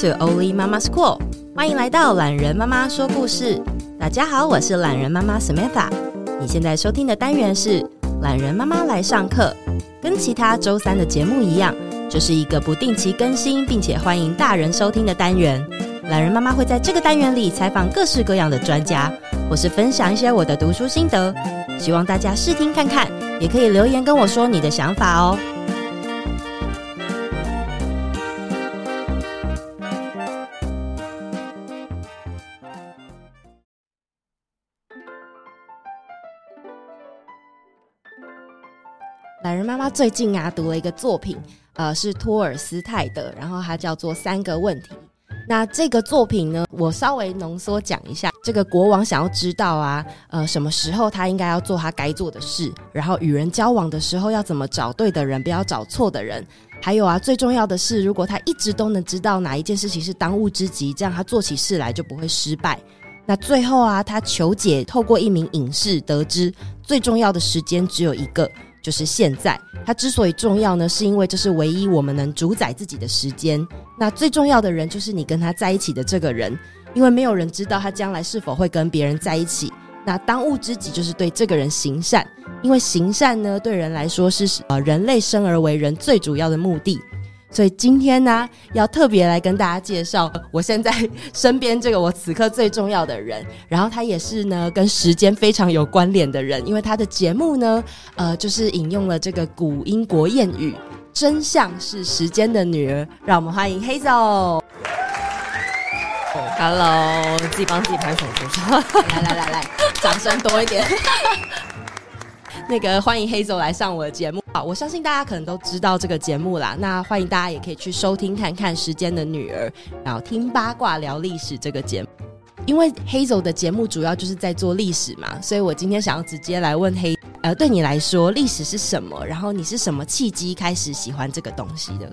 to Oli Mama School，欢迎来到懒人妈妈说故事。大家好，我是懒人妈妈 Samantha。你现在收听的单元是懒人妈妈来上课，跟其他周三的节目一样，这是一个不定期更新，并且欢迎大人收听的单元。懒人妈妈会在这个单元里采访各式各样的专家，或是分享一些我的读书心得，希望大家试听看看，也可以留言跟我说你的想法哦。妈妈最近啊读了一个作品，呃，是托尔斯泰的，然后它叫做《三个问题》。那这个作品呢，我稍微浓缩讲一下。这个国王想要知道啊，呃，什么时候他应该要做他该做的事，然后与人交往的时候要怎么找对的人，不要找错的人。还有啊，最重要的是，如果他一直都能知道哪一件事情是当务之急，这样他做起事来就不会失败。那最后啊，他求解透过一名隐士得知，最重要的时间只有一个。就是现在，它之所以重要呢，是因为这是唯一我们能主宰自己的时间。那最重要的人就是你跟他在一起的这个人，因为没有人知道他将来是否会跟别人在一起。那当务之急就是对这个人行善，因为行善呢，对人来说是呃人类生而为人最主要的目的。所以今天呢，要特别来跟大家介绍我现在身边这个我此刻最重要的人，然后他也是呢跟时间非常有关联的人，因为他的节目呢，呃，就是引用了这个古英国谚语“真相是时间的女儿”。让我们欢迎 Hazel。Hello，自己帮自己拍手。来来来来，掌声多一点。那个欢迎黑总来上我的节目。好，我相信大家可能都知道这个节目啦。那欢迎大家也可以去收听看看《时间的女儿》，然后听八卦聊历史这个节目。因为黑走的节目主要就是在做历史嘛，所以我今天想要直接来问黑，呃，对你来说历史是什么？然后你是什么契机开始喜欢这个东西的？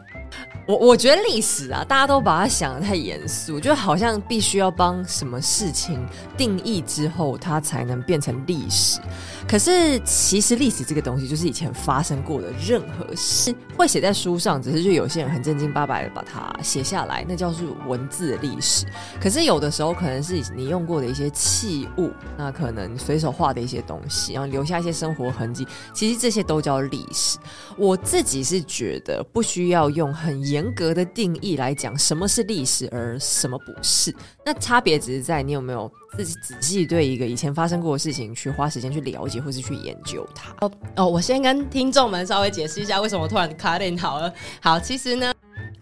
我我觉得历史啊，大家都把它想得太严肃，就好像必须要帮什么事情定义之后，它才能变成历史。可是其实历史这个东西，就是以前发生过的任何事，会写在书上，只是就有些人很正经八百的把它写下来，那叫做文字历史。可是有的时候可能是你用过的一些器物，那可能随手画的一些东西，然后留下一些生活痕迹，其实这些都叫历史。我自己是觉得不需要用很严格的定义来讲什么是历史，而什么不是。那差别只是在你有没有自己仔细对一个以前发生过的事情去花时间去了解，或是去研究它。哦，我先跟听众们稍微解释一下，为什么突然卡点好了。好，其实呢。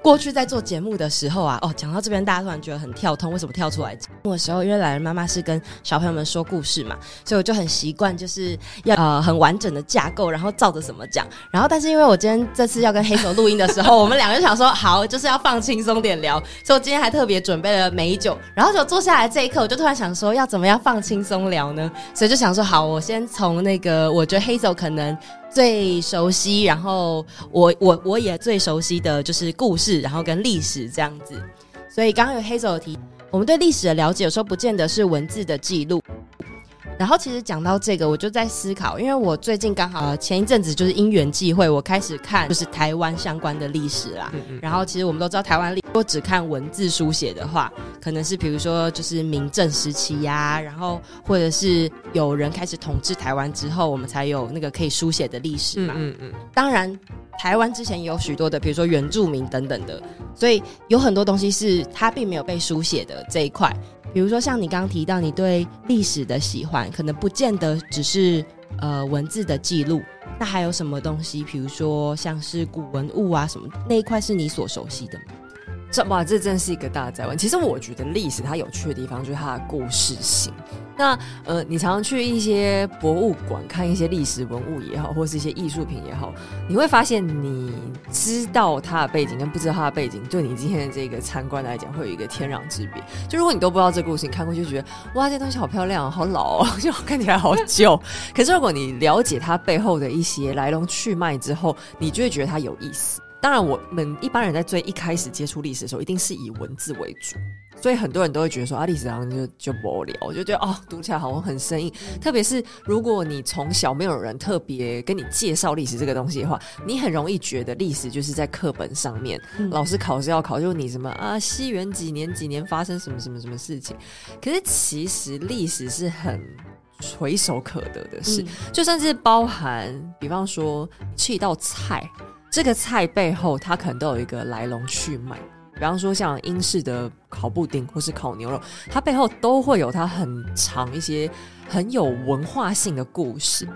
过去在做节目的时候啊，哦，讲到这边，大家突然觉得很跳通。为什么跳出来节目的时候？因为懒人妈妈是跟小朋友们说故事嘛，所以我就很习惯，就是要呃很完整的架构，然后照着什么讲。然后，但是因为我今天这次要跟黑手录音的时候，我们两个就想说，好，就是要放轻松点聊。所以我今天还特别准备了美酒。然后就坐下来这一刻，我就突然想说，要怎么样放轻松聊呢？所以就想说，好，我先从那个我觉得黑手可能。最熟悉，然后我我我也最熟悉的就是故事，然后跟历史这样子。所以刚刚有 Hazel 提，我们对历史的了解有时候不见得是文字的记录。然后其实讲到这个，我就在思考，因为我最近刚好前一阵子就是因缘际会，我开始看就是台湾相关的历史啦。嗯嗯。然后其实我们都知道，台湾历史如果只看文字书写的话，可能是比如说就是明郑时期呀、啊，然后或者是有人开始统治台湾之后，我们才有那个可以书写的历史嘛。嗯嗯。当然，台湾之前也有许多的，比如说原住民等等的，所以有很多东西是它并没有被书写的这一块。比如说，像你刚刚提到，你对历史的喜欢，可能不见得只是呃文字的记录。那还有什么东西？比如说，像是古文物啊什么那一块，是你所熟悉的吗？这哇，这真是一个大哉问。其实我觉得历史它有趣的地方就是它的故事性。那呃，你常常去一些博物馆看一些历史文物也好，或是一些艺术品也好，你会发现你知道它的背景跟不知道它的背景，对你今天的这个参观来讲，会有一个天壤之别。就如果你都不知道这故事，你看过就觉得哇，这东西好漂亮，好老哦，就看起来好旧。可是如果你了解它背后的一些来龙去脉之后，你就会觉得它有意思。当然我们一般人在最一开始接触历史的时候，一定是以文字为主。所以很多人都会觉得说啊，历史上就就无聊，我就觉得哦，读起来好像很生硬。特别是如果你从小没有人特别跟你介绍历史这个东西的话，你很容易觉得历史就是在课本上面，嗯、老师考试要考究你什么啊，西元几年几年发生什么什么什么事情。可是其实历史是很垂手可得的事，嗯、就算是包含，比方说吃一道菜，这个菜背后它可能都有一个来龙去脉。比方说，像英式的烤布丁或是烤牛肉，它背后都会有它很长一些很有文化性的故事。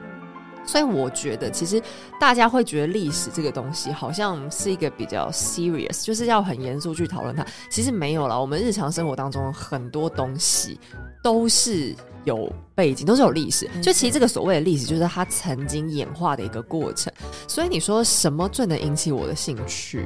所以，我觉得其实大家会觉得历史这个东西好像是一个比较 serious，就是要很严肃去讨论它。其实没有啦，我们日常生活当中很多东西都是有背景，都是有历史。就其实这个所谓的历史，就是它曾经演化的一个过程。所以，你说什么最能引起我的兴趣？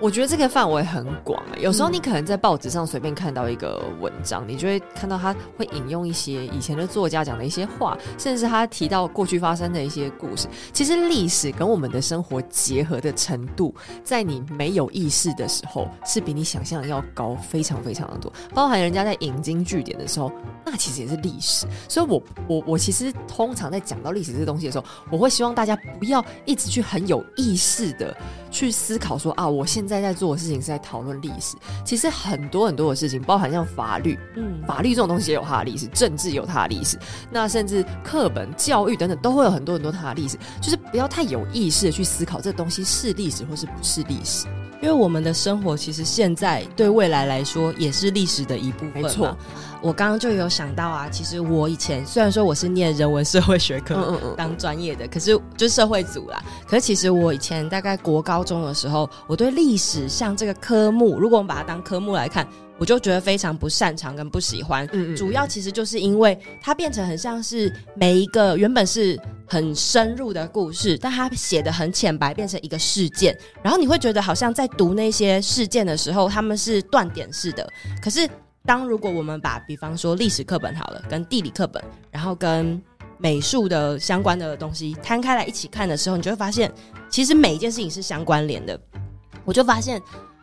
我觉得这个范围很广啊，有时候你可能在报纸上随便看到一个文章，你就会看到他会引用一些以前的作家讲的一些话，甚至他提到过去发生的一些故事。其实历史跟我们的生活结合的程度，在你没有意识的时候，是比你想象的要高非常非常的多。包含人家在引经据典的时候，那其实也是历史。所以我我我其实通常在讲到历史这个东西的时候，我会希望大家不要一直去很有意识的去思考说啊，我现在。在在做的事情是在讨论历史，其实很多很多的事情，包含像法律，嗯，法律这种东西也有它的历史，政治有它的历史，那甚至课本、教育等等都会有很多很多它的历史，就是不要太有意识的去思考这东西是历史或是不是历史。因为我们的生活其实现在对未来来说也是历史的一部分。没错，我刚刚就有想到啊，其实我以前虽然说我是念人文社会学科当专业的，可是就是社会组啦。可是其实我以前大概国高中的时候，我对历史像这个科目，如果我们把它当科目来看。我就觉得非常不擅长跟不喜欢，嗯嗯，主要其实就是因为它变成很像是每一个原本是很深入的故事，但它写的很浅白，变成一个事件，然后你会觉得好像在读那些事件的时候，他们是断点式的。可是当如果我们把比方说历史课本好了，跟地理课本，然后跟美术的相关的东西摊开来一起看的时候，你就会发现，其实每一件事情是相关联的。我就发现。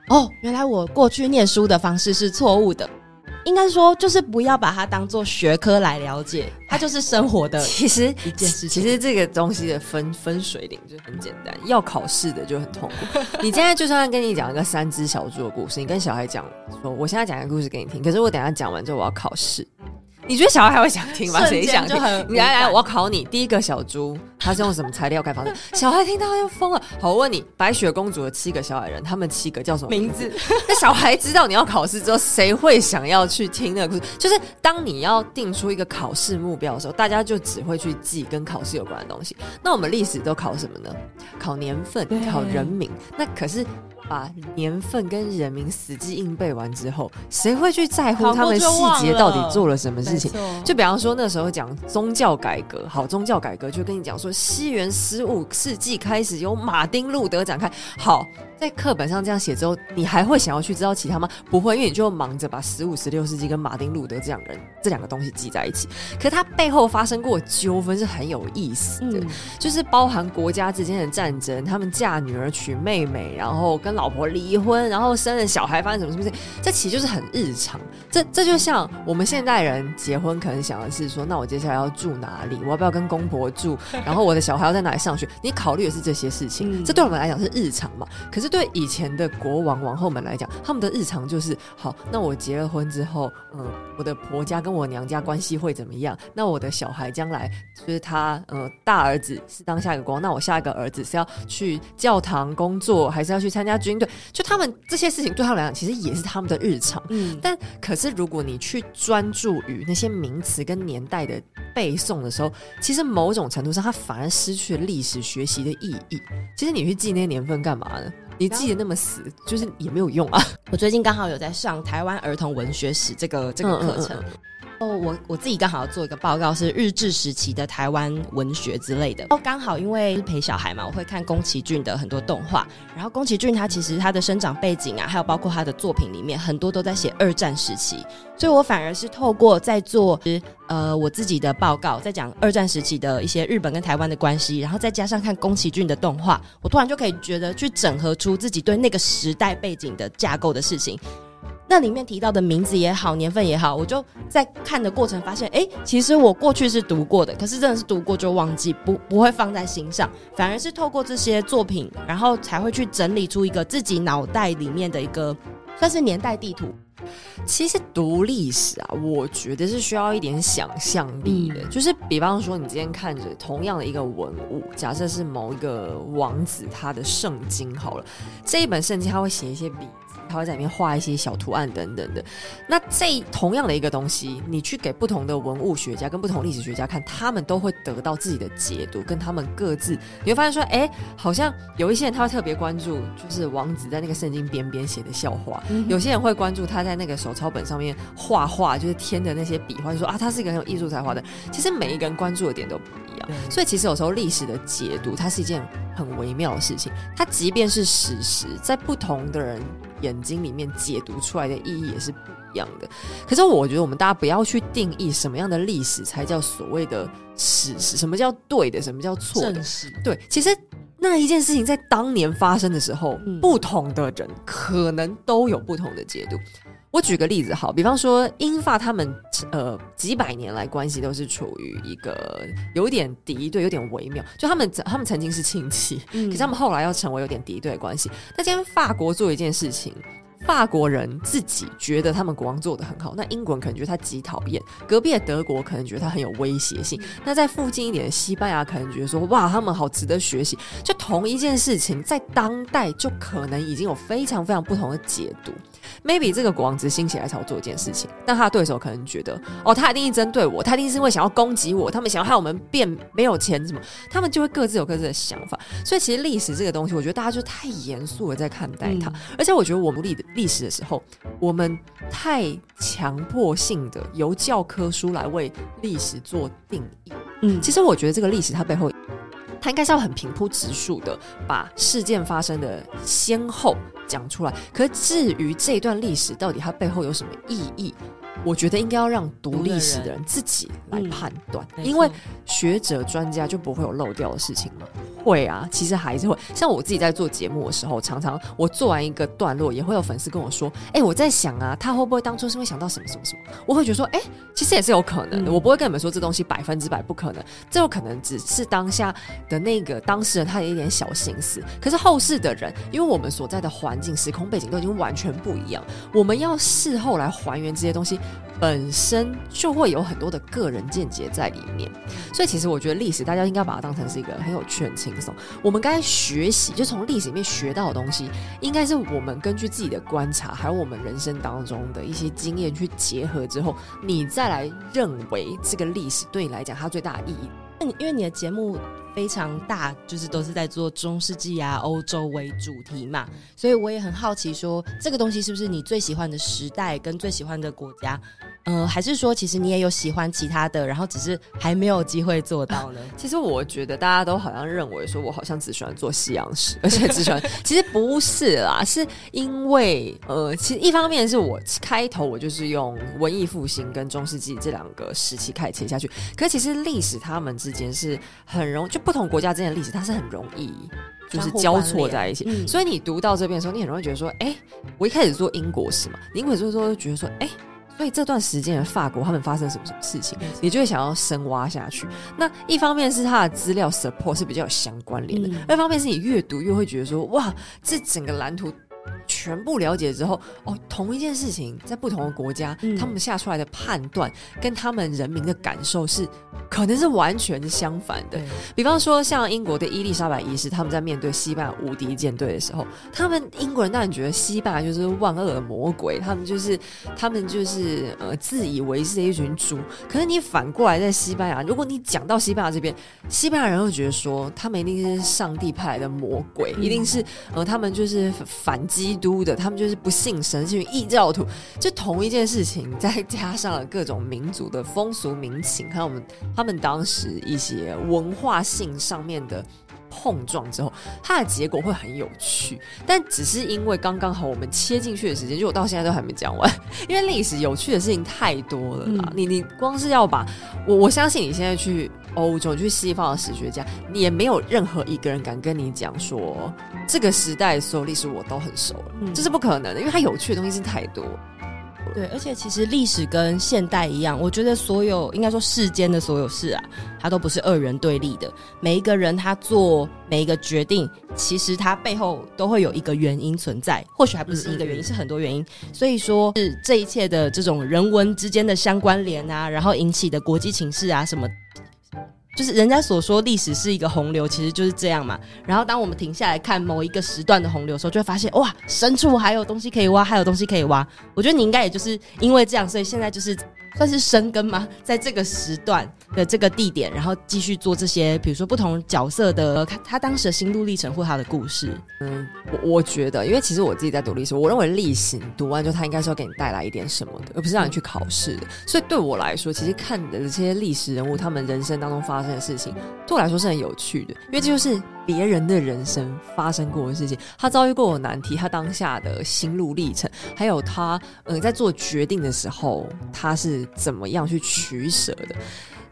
哦，原来我过去念书的方式是错误的，应该说就是不要把它当做学科来了解，它就是生活的。其实一件事情，其实这个东西的分分水岭就很简单，要考试的就很痛苦。你现在就算跟你讲一个三只小猪的故事，你跟小孩讲说，我现在讲一个故事给你听，可是我等一下讲完之后我要考试。你觉得小孩还会想听吗？谁想听？来来，我考你。第一个小猪，它是用什么材料盖房子？小孩听到要疯了。好，我问你，白雪公主的七个小矮人，他们七个叫什么名字？那小孩知道你要考试之后，谁会想要去听那个故事？就是当你要定出一个考试目标的时候，大家就只会去记跟考试有关的东西。那我们历史都考什么呢？考年份，考人名。那可是。把年份跟人名死记硬背完之后，谁会去在乎他们细节到底做了什么事情？就比方说那时候讲宗教改革，好，宗教改革就跟你讲说，西元十五世纪开始由马丁路德展开，好。在课本上这样写之后，你还会想要去知道其他吗？不会，因为你就忙着把十五、十六世纪跟马丁路德这两人这两个东西记在一起。可是他背后发生过纠纷是很有意思的，嗯、就是包含国家之间的战争，他们嫁女儿娶妹妹，然后跟老婆离婚，然后生了小孩，发生什么什么事情，这其实就是很日常。这这就像我们现代人结婚，可能想的是说，那我接下来要住哪里？我要不要跟公婆住？然后我的小孩要在哪里上学？你考虑的是这些事情，嗯、这对我们来讲是日常嘛？可是。对以前的国王王后们来讲，他们的日常就是好。那我结了婚之后，嗯，我的婆家跟我娘家关系会怎么样？那我的小孩将来就是他，呃，大儿子是当下一个国王，那我下一个儿子是要去教堂工作，还是要去参加军队？就他们这些事情对他们来讲，其实也是他们的日常。嗯，但可是如果你去专注于那些名词跟年代的背诵的时候，其实某种程度上，他反而失去了历史学习的意义。其实你去记那些年份干嘛呢？你记得那么死，就是也没有用啊。我最近刚好有在上台湾儿童文学史这个这个课程，嗯嗯嗯，哦，我我自己刚好要做一个报告，是日治时期的台湾文学之类的。哦，刚好因为陪小孩嘛，我会看宫崎骏的很多动画。然后宫崎骏他其实他的生长背景啊，还有包括他的作品里面，很多都在写二战时期。所以我反而是透过在做呃我自己的报告，在讲二战时期的一些日本跟台湾的关系，然后再加上看宫崎骏的动画，我突然就可以觉得去整合出自己对那个时代背景的架构的事情。那里面提到的名字也好，年份也好，我就在看的过程发现，哎，其实我过去是读过的，可是真的是读过就忘记，不不会放在心上，反而是透过这些作品，然后才会去整理出一个自己脑袋里面的一个算是年代地图。其实读历史啊，我觉得是需要一点想象力的，嗯、就是比方说，你今天看着同样的一个文物，假设是某一个王子他的圣经好了，这一本圣经他会写一些笔。他会在里面画一些小图案等等的。那这同样的一个东西，你去给不同的文物学家跟不同历史学家看，他们都会得到自己的解读，跟他们各自，你会发现说，哎，好像有一些人他会特别关注，就是王子在那个圣经边边写的笑话；嗯、有些人会关注他在那个手抄本上面画画，就是添的那些笔画，就说啊，他是一个很有艺术才华的。其实每一个人关注的点都不一样，所以其实有时候历史的解读，它是一件很微妙的事情。它即便是史实，在不同的人。眼睛里面解读出来的意义也是不一样的。可是我觉得我们大家不要去定义什么样的历史才叫所谓的史实，什么叫对的，什么叫错的。对，其实那一件事情在当年发生的时候，嗯、不同的人可能都有不同的解读。我举个例子，好，比方说英法他们呃几百年来关系都是处于一个有点敌对、有点微妙，就他们他们曾经是亲戚，嗯、可是他们后来要成为有点敌对的关系。那今天法国做一件事情。法国人自己觉得他们国王做的很好，那英国人可能觉得他极讨厌；隔壁的德国可能觉得他很有威胁性；那在附近一点的西班牙可能觉得说，哇，他们好值得学习。就同一件事情，在当代就可能已经有非常非常不同的解读。Maybe 这个国王只是心血来潮做一件事情，但他的对手可能觉得，哦，他一定是针对我，他一定是因为想要攻击我，他们想要害我们变没有钱什么，他们就会各自有各自的想法。所以其实历史这个东西，我觉得大家就太严肃的在看待它，嗯、而且我觉得我们历历史的时候，我们太强迫性的由教科书来为历史做定义。嗯，其实我觉得这个历史它背后，他应该是要很平铺直述的把事件发生的先后讲出来。可是至于这段历史到底它背后有什么意义？我觉得应该要让读历史的人自己来判断，嗯、因为学者专家就不会有漏掉的事情吗？会啊，其实还是会。像我自己在做节目的时候，常常我做完一个段落，也会有粉丝跟我说：“哎、欸，我在想啊，他会不会当初是会想到什么什么什么？”我会觉得说：“哎、欸，其实也是有可能的。嗯”我不会跟你们说这东西百分之百不可能，这有可能只是当下的那个当事人他有一点小心思。可是后世的人，因为我们所在的环境、时空背景都已经完全不一样，我们要事后来还原这些东西。本身就会有很多的个人见解在里面，所以其实我觉得历史大家应该把它当成是一个很有趣、很轻松。我们该学习，就从历史里面学到的东西，应该是我们根据自己的观察，还有我们人生当中的一些经验去结合之后，你再来认为这个历史对你来讲它最大的意义。因为你的节目非常大，就是都是在做中世纪啊、欧洲为主题嘛，所以我也很好奇，说这个东西是不是你最喜欢的时代跟最喜欢的国家？呃，还是说，其实你也有喜欢其他的，然后只是还没有机会做到呢？其实我觉得大家都好像认为说，我好像只喜欢做西洋史，而且只喜欢，其实不是啦，是因为呃，其实一方面是我开头我就是用文艺复兴跟中世纪这两个时期开始切下去，可是其实历史他们之间是很容，就不同国家之间的历史它是很容易就是交错在一起，嗯、所以你读到这边的时候，你很容易觉得说，哎，我一开始做英国史嘛，英国史的时候就觉得说，哎。所以这段时间的法国，他们发生什么什么事情，你就会想要深挖下去。那一方面是他的资料 support 是比较有相关联的，二方面是你越读越会觉得说，哇，这整个蓝图。全部了解之后，哦，同一件事情在不同的国家，嗯、他们下出来的判断跟他们人民的感受是，可能是完全是相反的。对比方说，像英国的伊丽莎白一世，他们在面对西班牙无敌舰队的时候，他们英国人当然觉得西班牙就是万恶的魔鬼，他们就是他们就是呃自以为是的一群猪。可是你反过来在西班牙，如果你讲到西班牙这边，西班牙人会觉得说，他们一定是上帝派来的魔鬼，嗯、一定是呃他们就是反基都。的，他们就是不信神，信异教徒，就同一件事情，再加上了各种民族的风俗民情，还有我们他们当时一些文化性上面的。碰撞之后，它的结果会很有趣，但只是因为刚刚好我们切进去的时间，就我到现在都还没讲完，因为历史有趣的事情太多了啦。嗯、你你光是要把我我相信你现在去欧洲去西方的史学家，你也没有任何一个人敢跟你讲说这个时代所有历史我都很熟了，嗯、这是不可能的，因为它有趣的东西是太多。对，而且其实历史跟现代一样，我觉得所有应该说世间的所有事啊，它都不是二人对立的。每一个人他做每一个决定，其实他背后都会有一个原因存在，或许还不是一个原因，嗯嗯嗯，是很多原因。所以说，是这一切的这种人文之间的相关联啊，然后引起的国际情势啊什么。就是人家所说历史是一个洪流，其实就是这样嘛。然后当我们停下来看某一个时段的洪流的时候，就会发现哇，深处还有东西可以挖，还有东西可以挖。我觉得你应该也就是因为这样，所以现在就是。算是生根吗？在这个时段的这个地点，然后继续做这些，比如说不同角色的他他当时的心路历程或他的故事。嗯，我我觉得，因为其实我自己在读历史，我认为历史读完之后，它应该是要给你带来一点什么的，而不是让你去考试的。所以对我来说，其实看的这些历史人物，他们人生当中发生的事情，对我来说是很有趣的，因为这就是。别人的人生发生过的事情，他遭遇过的难题，他当下的心路历程，还有他嗯在做决定的时候，他是怎么样去取舍的。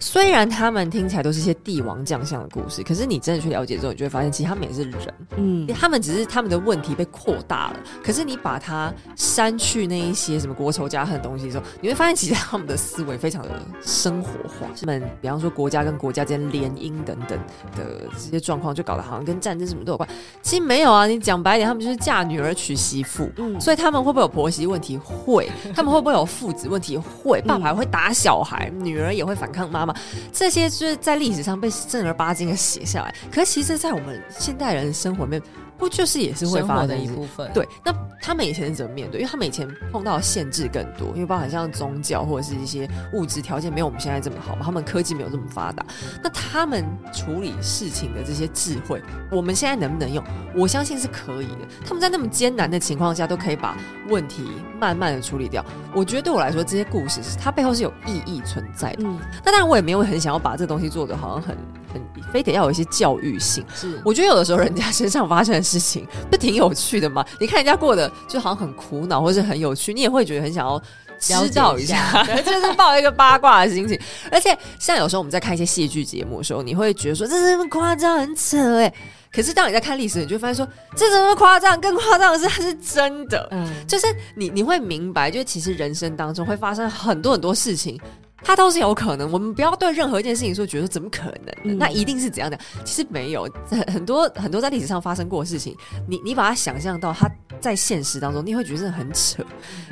虽然他们听起来都是一些帝王将相的故事，可是你真的去了解之后，你就会发现，其实他们也是人。嗯，他们只是他们的问题被扩大了。可是你把它删去那一些什么国仇家恨的东西之后，你会发现，其实他们的思维非常的生活化。他们比方说国家跟国家间联姻等等的这些状况，就搞得好像跟战争什么都有关。其实没有啊，你讲白一点，他们就是嫁女儿娶媳妇。嗯，所以他们会不会有婆媳问题？会。他们会不会有父子问题？会。爸爸会打小孩，女儿也会反抗妈妈。这些就是在历史上被正儿八经的写下来，可是其实，在我们现代人的生活里面。不就是也是会发生的一部分？对，那他们以前是怎么面对？因为他们以前碰到的限制更多，因为包含像宗教或者是一些物质条件没有我们现在这么好嘛，他们科技没有这么发达。那他们处理事情的这些智慧，我们现在能不能用？我相信是可以的。他们在那么艰难的情况下，都可以把问题慢慢的处理掉。我觉得对我来说，这些故事是它背后是有意义存在的。嗯，那当然我也没有很想要把这东西做的好像很很非得要有一些教育性。是，我觉得有的时候人家身上发生的。事情不挺有趣的嘛，你看人家过得就好像很苦恼，或是很有趣，你也会觉得很想要知道一下，就是抱一个八卦的心情。而且像有时候我们在看一些戏剧节目的时候，你会觉得说这是么夸张、很扯哎，可是当你在看历史，你就会发现说这怎么夸张？更夸张的是它是真的，嗯，就是你你会明白，就是其实人生当中会发生很多很多事情。它都是有可能，我们不要对任何一件事情说觉得怎么可能，嗯、那一定是怎样的？其实没有，很很多很多在历史上发生过的事情，你你把它想象到它在现实当中，你会觉得很扯。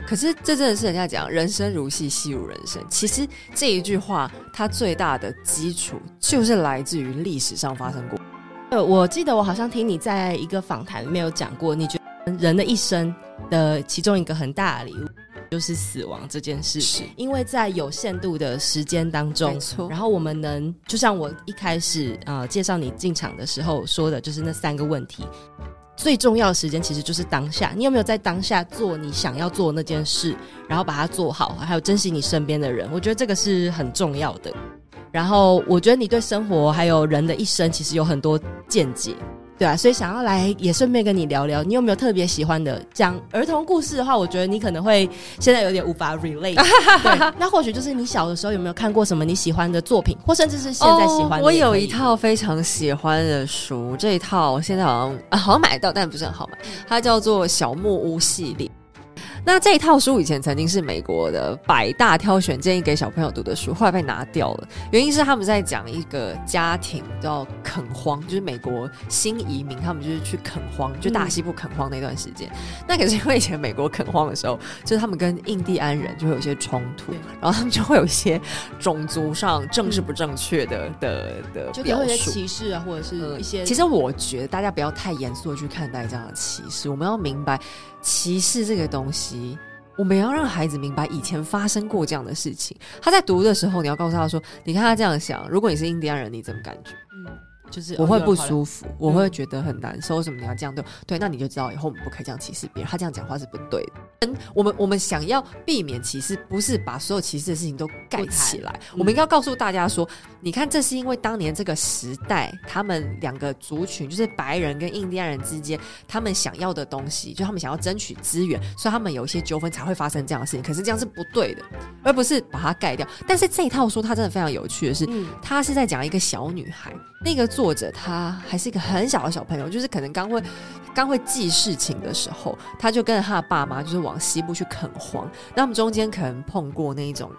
可是这真的是人家讲“人生如戏，戏如人生”。其实这一句话，它最大的基础就是来自于历史上发生过。呃，我记得我好像听你在一个访谈里面有讲过，你觉得人的一生的其中一个很大的礼物。就是死亡这件事，是因为在有限度的时间当中，没错。然后我们能，就像我一开始呃介绍你进场的时候说的，就是那三个问题。最重要的时间其实就是当下，你有没有在当下做你想要做的那件事，然后把它做好，还有珍惜你身边的人，我觉得这个是很重要的。然后我觉得你对生活还有人的一生其实有很多见解。对啊，所以想要来也顺便跟你聊聊，你有没有特别喜欢的讲儿童故事的话？我觉得你可能会现在有点无法 relate。对，那或许就是你小的时候有没有看过什么你喜欢的作品，或甚至是现在喜欢的。Oh, 我有一套非常喜欢的书，这一套现在好像啊好像买到，但不是很好买。它叫做《小木屋》系列。那这一套书以前曾经是美国的百大挑选建议给小朋友读的书，后来被拿掉了。原因是他们在讲一个家庭叫垦荒，就是美国新移民，他们就是去垦荒，就大西部垦荒那段时间。嗯、那可是因为以前美国垦荒的时候，就是他们跟印第安人就会有一些冲突，然后他们就会有一些种族上政治不正确的、嗯、的的就有一些歧视啊，或者是一些、嗯。其实我觉得大家不要太严肃的去看待这样的歧视，我们要明白。歧视这个东西，我们要让孩子明白以前发生过这样的事情。他在读的时候，你要告诉他说：“你看他这样想，如果你是印第安人，你怎么感觉？”嗯，就是我会不舒服，我会觉得很难受。为什么你要这样对？对，那你就知道以后我们不可以这样歧视别人。他这样讲话是不对的。嗯，我们我们想要避免歧视，不是把所有歧视的事情都盖起来。我们应该要告诉大家说，你看，这是因为当年这个时代，他们两个族群，就是白人跟印第安人之间，他们想要的东西，就他们想要争取资源，所以他们有一些纠纷才会发生这样的事情。可是这样是不对的，而不是把它盖掉。但是这一套书它真的非常有趣的是，它是在讲一个小女孩，那个作或者他还是一个很小的小朋友，就是可能刚会刚会记事情的时候，他就跟着他的爸妈，就是往西部去垦荒。那我们中间可能碰过那一种。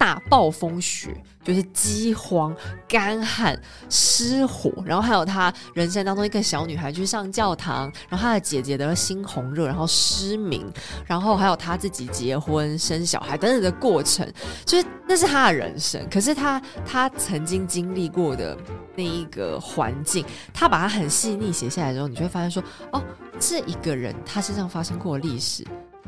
大暴风雪就是饥荒、干旱、失火，然后还有他人生当中一个小女孩去上教堂，然后他的姐姐得了猩红热，然后失明，然后还有他自己结婚生小孩等等的过程，就是那是他的人生。可是他他曾经经历过的那一个环境，他把它很细腻写下来之后，你就会发现说，哦，这一个人他身上发生过历史。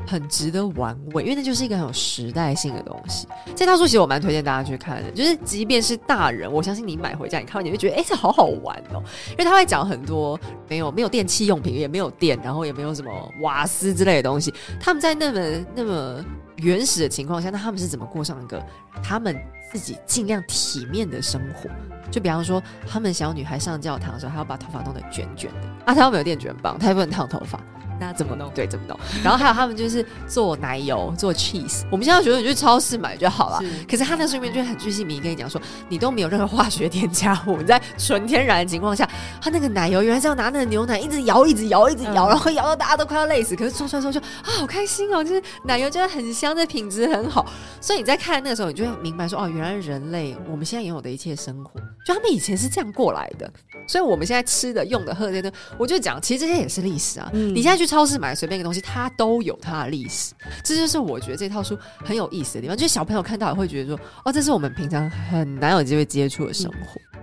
很值得玩味，因为那就是一个很有时代性的东西。这套书其实我蛮推荐大家去看的，就是即便是大人，我相信你买回家，你看完你会觉得，哎、这好好玩哦。因为他会讲很多没有没有电器用品，也没有电，然后也没有什么瓦斯之类的东西。他们在那么那么原始的情况下，那他们是怎么过上一个他们自己尽量体面的生活？就比方说，他们小女孩上教堂的时候，还要把头发弄得卷卷的啊，她又没有电卷棒，她也不能烫头发。那怎么弄？对，怎么弄？然后还有他们就是做奶油、做 cheese。我们现在觉得你去超市买就好了。可是他那书里面就很巨细明跟你讲说，你都没有任何化学添加物，你在纯天然的情况下，他那个奶油原来是要拿那个牛奶一直摇、一直摇、一直摇，然后摇到大家都快要累死。可是做出来之后就啊，好开心哦！就是奶油真的很香，的品质很好。所以你在看那个时候，你就会明白说，哦，原来人类我们现在拥有的一切生活，就他们以前是这样过来的。所以我们现在吃的、用的、喝的这些，我就讲，其实这些也是历史啊。嗯、你现在去超市买随便一个东西，它都有它的历史。这就是我觉得这套书很有意思的地方，就是小朋友看到也会觉得说，哦，这是我们平常很难有机会接触的生活。嗯、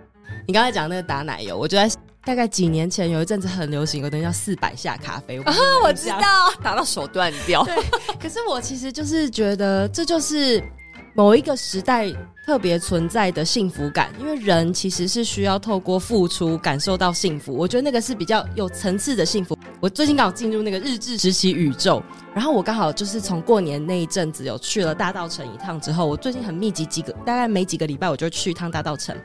你刚才讲那个打奶油，我觉得大概几年前有一阵子很流行，有东西叫四百下咖啡。我，我知道，打到手断掉。对，可是我其实就是觉得这就是。某一个时代特别存在的幸福感，因为人其实是需要透过付出感受到幸福。我觉得那个是比较有层次的幸福。我最近刚好进入那个日志时期宇宙，然后我刚好就是从过年那一阵子有去了大道城一趟之后，我最近很密集几个，大概每几个礼拜我就去一趟大道城。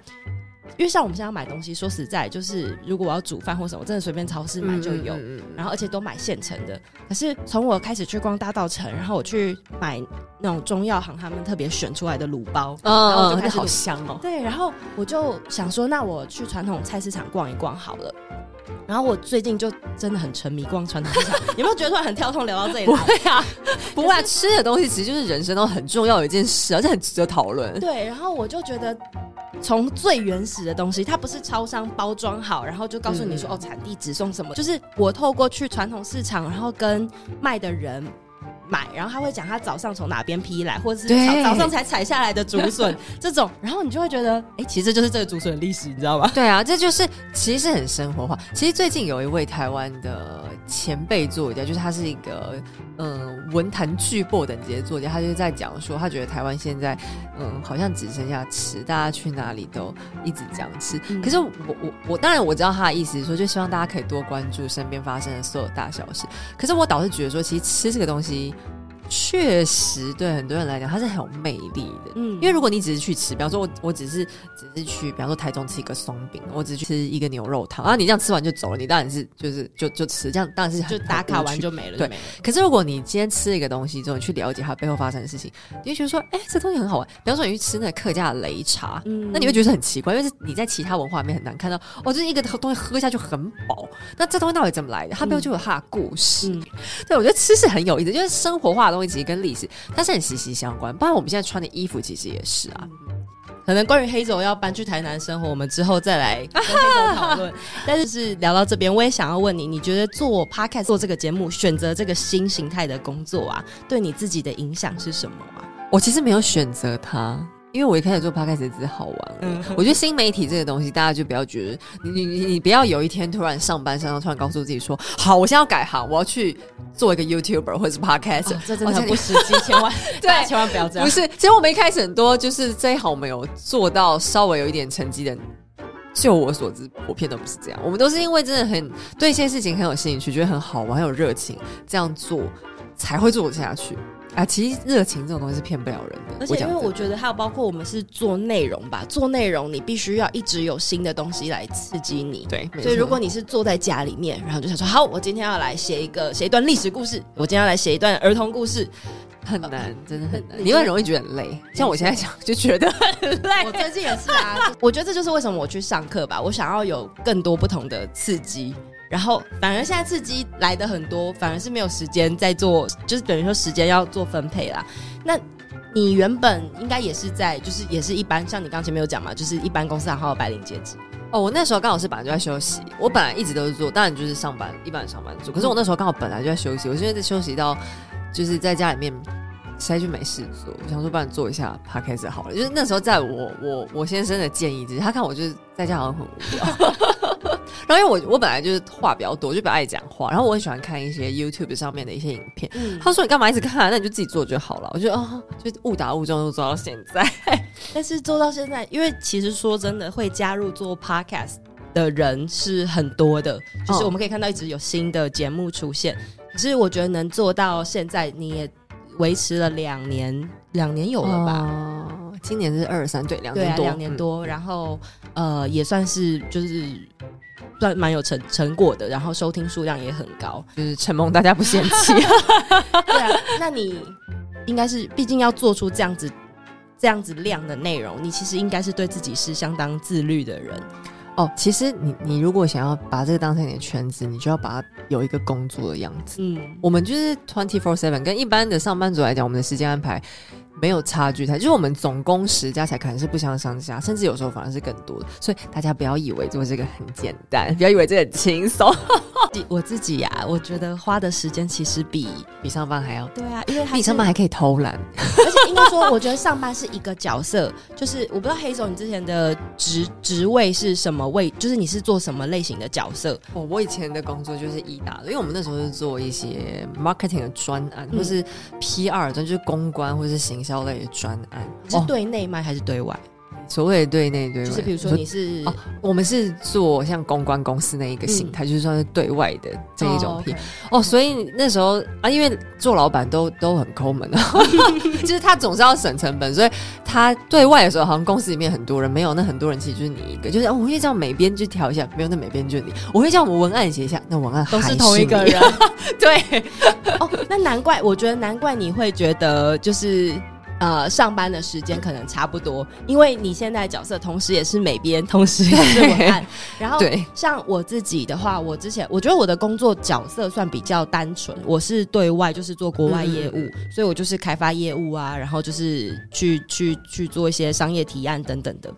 因为像我们现在买东西，说实在，就是如果我要煮饭或什么，我真的随便超市买就有，然后而且都买现成的。可是从我开始去逛大道城，然后我去买那种中药行他们特别选出来的卤包，嗯、然后我就开始好香哦。对，然后我就想说，那我去传统菜市场逛一逛好了。然后我最近就真的很沉迷逛传统市场，有没有觉得突然很跳痛聊到这里？不会啊，不会啊，吃的东西其实就是人生都很重要的一件事，而且很值得讨论。对，然后我就觉得。从最原始的东西，它不是超商包装好，然后就告诉你说、嗯、哦，产地直送什么，就是我透过去传统市场，然后跟卖的人买，然后他会讲他早上从哪边批来，或者是早早上才采下来的竹笋这种，然后你就会觉得，哎，其实就是这个竹笋的历史，你知道吗？对啊，这就是其实是很生活化。其实最近有一位台湾的前辈作家，就是他是一个。嗯，文坛巨擘等级的作家，他就在讲说，他觉得台湾现在，嗯，好像只剩下吃，大家去哪里都一直讲吃。嗯、可是我我我当然我知道他的意思是说，就希望大家可以多关注身边发生的所有大小事。可是我倒是觉得说，其实吃这个东西。确实，对很多人来讲，它是很有魅力的。嗯，因为如果你只是去吃，比方说我我只是只是去，比方说台中吃一个松饼，我只是去吃一个牛肉汤，然后你这样吃完就走了，你当然是就是就就吃，这样当然是就打卡完就没了。对，可是如果你今天吃一个东西之后，你去了解它背后发生的事情，你会觉得说，哎，这东西很好玩。比方说你去吃那个客家的擂茶，嗯，那你会觉得很奇怪，因为是你在其他文化里面很难看到，哦，就是一个东西喝下去很饱，那这东西到底怎么来的？它背后就有它的故事。嗯、对，我觉得吃是很有意思，就是生活化的东西其实跟历史。它是很息息相关，包括我们现在穿的衣服，其实也是啊。可能关于黑总要搬去台南生活，我们之后再来跟黑总讨论。但是是聊到这边，我也想要问你，你觉得做 Podcast 做这个节目，选择这个新形态的工作啊，对你自己的影响是什么啊？我其实没有选择它。因为我一开始做 podcast 只是好玩，嗯，我觉得新媒体这个东西，大家就不要觉得你你你你不要有一天突然上班上到突然告诉自己说，好，我现在要改行，我要去做一个 YouTuber 或者是 podcast，哦，这真的很不实际，千万 对，千万不要这样。不是，其实我们一开始很多就是这一行，我们有做到稍微有一点成绩的。就我所知，普遍都不是这样。我们都是因为真的很对一些事情很有兴趣，觉得很好玩、很有热情，这样做才会做下去。啊，其实热情这种东西是骗不了人的。而且因为我觉得还有包括我们是做内容吧，做内容你必须要一直有新的东西来刺激你。对，所以如果你是坐在家里面，然后就想说，好，我今天要来写一个写一段历史故事，我今天要来写一段儿童故事。很难，真的很难，你会很容易觉得很累。像我现在讲，就觉得很累。我最近也是啊，我觉得这就是为什么我去上课吧。我想要有更多不同的刺激，然后反而现在刺激来的很多，反而是没有时间在做，就是等于说时间要做分配啦。那你原本应该也是在，就是也是一般，像你刚前面有讲嘛，就是一般公司行号的白领阶级。哦，我那时候刚好是本来就在休息，我本来一直都是做，当然就是上班，一般的上班族。可是我那时候刚好本来就在休息，我现在在休息到。就是在家里面，实在就没事做，我想说帮你做一下 podcast 好了。就是那时候，在我我我先生的建议之下，他看我就是在家好像很无聊，然后因为我我本来就是话比较多，就比较爱讲话，然后我很喜欢看一些 YouTube 上面的一些影片。嗯、他说你干嘛一直看啊？那你就自己做就好了。我觉得哦，就误打误撞就做到现在。但是做到现在，因为其实说真的，会加入做 podcast 的人是很多的，就是我们可以看到一直有新的节目出现。可是我觉得能做到现在，你也维持了两年，两年有了吧？哦、今年是二十三，对，两年多，两、啊、年多。嗯、然后呃，也算是就是算蛮有成成果的，然后收听数量也很高，就是承蒙大家不嫌弃。对啊，那你应该是，毕竟要做出这样子这样子量的内容，你其实应该是对自己是相当自律的人。哦，其实你你如果想要把这个当成你的圈子，你就要把它有一个工作的样子。嗯，我们就是 twenty four seven，跟一般的上班族来讲，我们的时间安排没有差距太，就是我们总工时加起来可能是不相上下，甚至有时候反而是更多的。所以大家不要以为做这个很简单，不要以为这很轻松。我自己呀、啊，我觉得花的时间其实比比上班还要对啊，因为比上班还可以偷懒，而且应该说，我觉得上班是一个角色，就是我不知道黑总你之前的职职位是什么位，就是你是做什么类型的角色？我，我以前的工作就是一打的，因为我们那时候是做一些 marketing 的专案，嗯、或是 PR 专，就是公关或是行销类的专案，是对内卖还是对外？所谓的对内对外，就是比如说你是哦，我们是做像公关公司那一个形态，嗯、就是算是对外的这一种品。哦，okay、哦。所以那时候啊，因为做老板都都很抠门的，就是他总是要省成本，所以他对外的时候，好像公司里面很多人没有，那很多人其实就是你一个，就是、哦、我会叫美编去调一下，没有那美编就是你，我会叫我们文案写一下，那文案都是同一个人，对。哦，那难怪，我觉得难怪你会觉得就是。呃，上班的时间可能差不多，因为你现在角色同时也是美编，同时也是文案。然后，像我自己的话，我之前我觉得我的工作角色算比较单纯，我是对外就是做国外业务，嗯、所以我就是开发业务啊，然后就是去去去做一些商业提案等等的。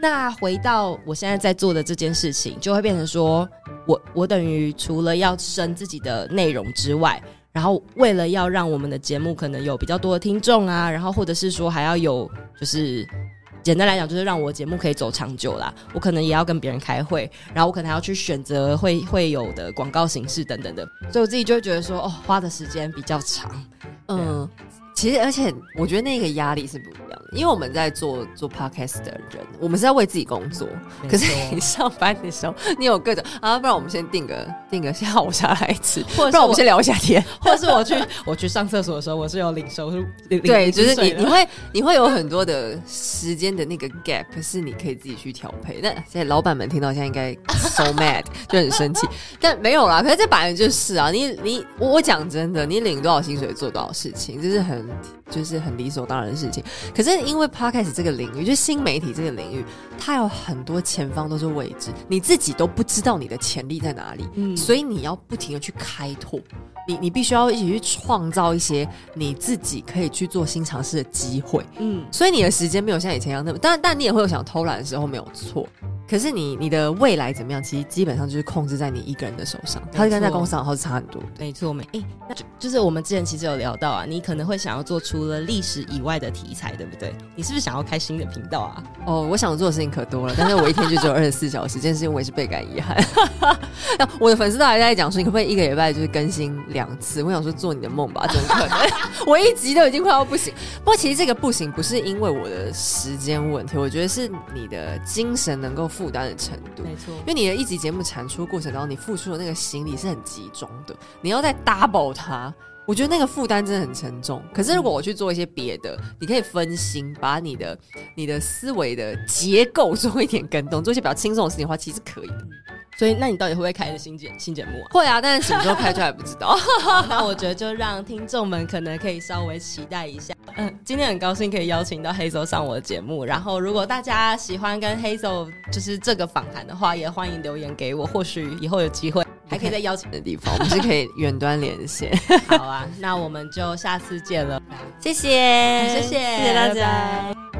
那回到我现在在做的这件事情，就会变成说我我等于除了要生自己的内容之外。然后，为了要让我们的节目可能有比较多的听众啊，然后或者是说还要有，就是简单来讲，就是让我节目可以走长久啦。我可能也要跟别人开会，然后我可能还要去选择会会有的广告形式等等的，所以我自己就会觉得说，哦，花的时间比较长，嗯。其实，而且我觉得那个压力是不一样的，因为我们在做做 podcast 的人，我们是在为自己工作。可是 你上班的时候，你有各种啊，不然我们先定个定个 下午茶来吃，或者不然我们先聊一下天，或者是我去我去上厕所的时候，我是有领收入。对，就是你你会你会有很多的时间的那个 gap，是你可以自己去调配。那现在老板们听到现在应该 so mad，就很生气，但没有啦。可是这本来就是啊，你你我我讲真的，你领多少薪水做多少事情，这是很。Ireland. 就是很理所当然的事情，可是因为 Podcast 这个领域，就是新媒体这个领域，它有很多前方都是未知，你自己都不知道你的潜力在哪里，嗯，所以你要不停的去开拓，你你必须要一起去创造一些你自己可以去做新尝试的机会，嗯，所以你的时间没有像以前一样那么，当然，但你也会有想偷懒的时候，没有错。可是你你的未来怎么样？其实基本上就是控制在你一个人的手上，他跟在公司上好像差很多。没错，没哎，那就就是我们之前其实有聊到啊，你可能会想要做除了历史以外的题材，对不对？你是不是想要开新的频道啊？哦，我想做的事情可多了，但是我一天就只有二十四小时，这件事情我也是倍感遗憾。那我的粉丝都还在讲说，你可不可以一个礼拜就是更新两次？我想说做你的梦吧，怎么可能？我一集都已经快要不行。不过其实这个不行不是因为我的时间问题，我觉得是你的精神能够负担的程度。没错，因为你的一集节目产出过程当中，你付出的那个心力是很集中的，你要再 double 它。我觉得那个负担真的很沉重。可是如果我去做一些别的，嗯、你可以分心，把你的你的思维的结构做一点跟动，做一些比较轻松的事情的话，其实可以的。所以，那你到底会不会开一个新节新节目啊？会啊，但是什么时候开出来不知道。那我觉得就让听众们可能可以稍微期待一下。嗯，今天很高兴可以邀请到 Hazel 上我的节目。然后，如果大家喜欢跟 Hazel 就是这个访谈的话，也欢迎留言给我。或许以后有机会还可以在邀请的地方，我们是可以远端连线。好啊，那我们就下次见了。谢谢，谢谢，谢谢大家。拜拜。